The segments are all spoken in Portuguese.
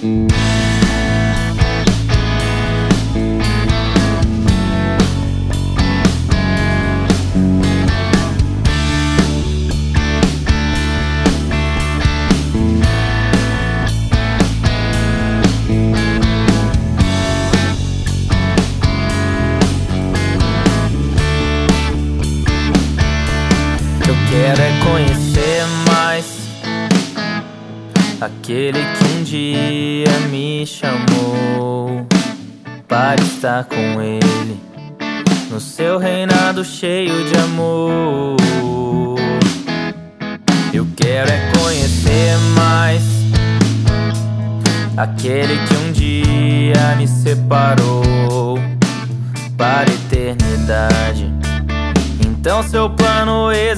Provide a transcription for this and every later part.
quero é conhecer aquele que um dia me chamou para estar com ele no seu reinado cheio de amor. Eu quero é conhecer mais aquele que um dia me separou para a eternidade então seu plano executou.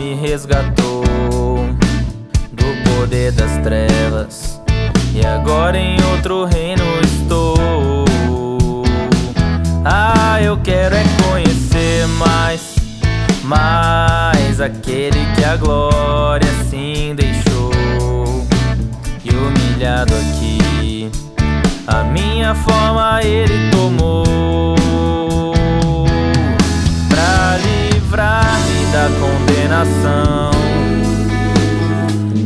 me resgatou do poder das trevas e agora em outro reino estou. Ah, eu quero é conhecer mais, mais aquele que a glória assim deixou. E humilhado aqui, a minha forma ele tomou. Da condenação,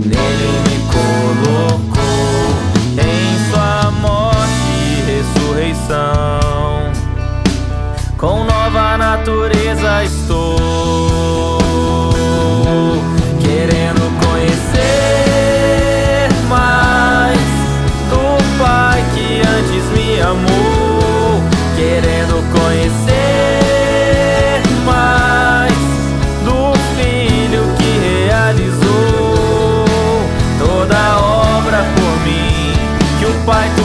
nele me colocou em sua morte e ressurreição. Com nova natureza estou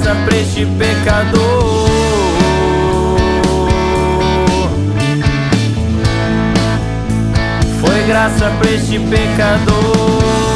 graça pra este pecador. Foi graça pra este pecador.